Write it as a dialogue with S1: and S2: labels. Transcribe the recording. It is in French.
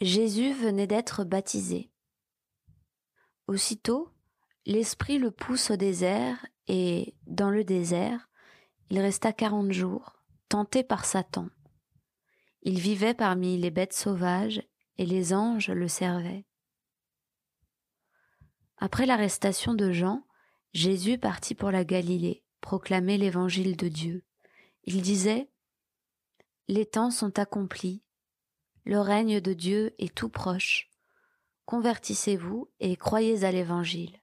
S1: Jésus venait d'être baptisé. Aussitôt, l'Esprit le pousse au désert et, dans le désert, il resta quarante jours, tenté par Satan. Il vivait parmi les bêtes sauvages et les anges le servaient. Après l'arrestation de Jean, Jésus partit pour la Galilée, proclamer l'évangile de Dieu. Il disait, Les temps sont accomplis, le règne de Dieu est tout proche. Convertissez-vous et croyez à l'évangile.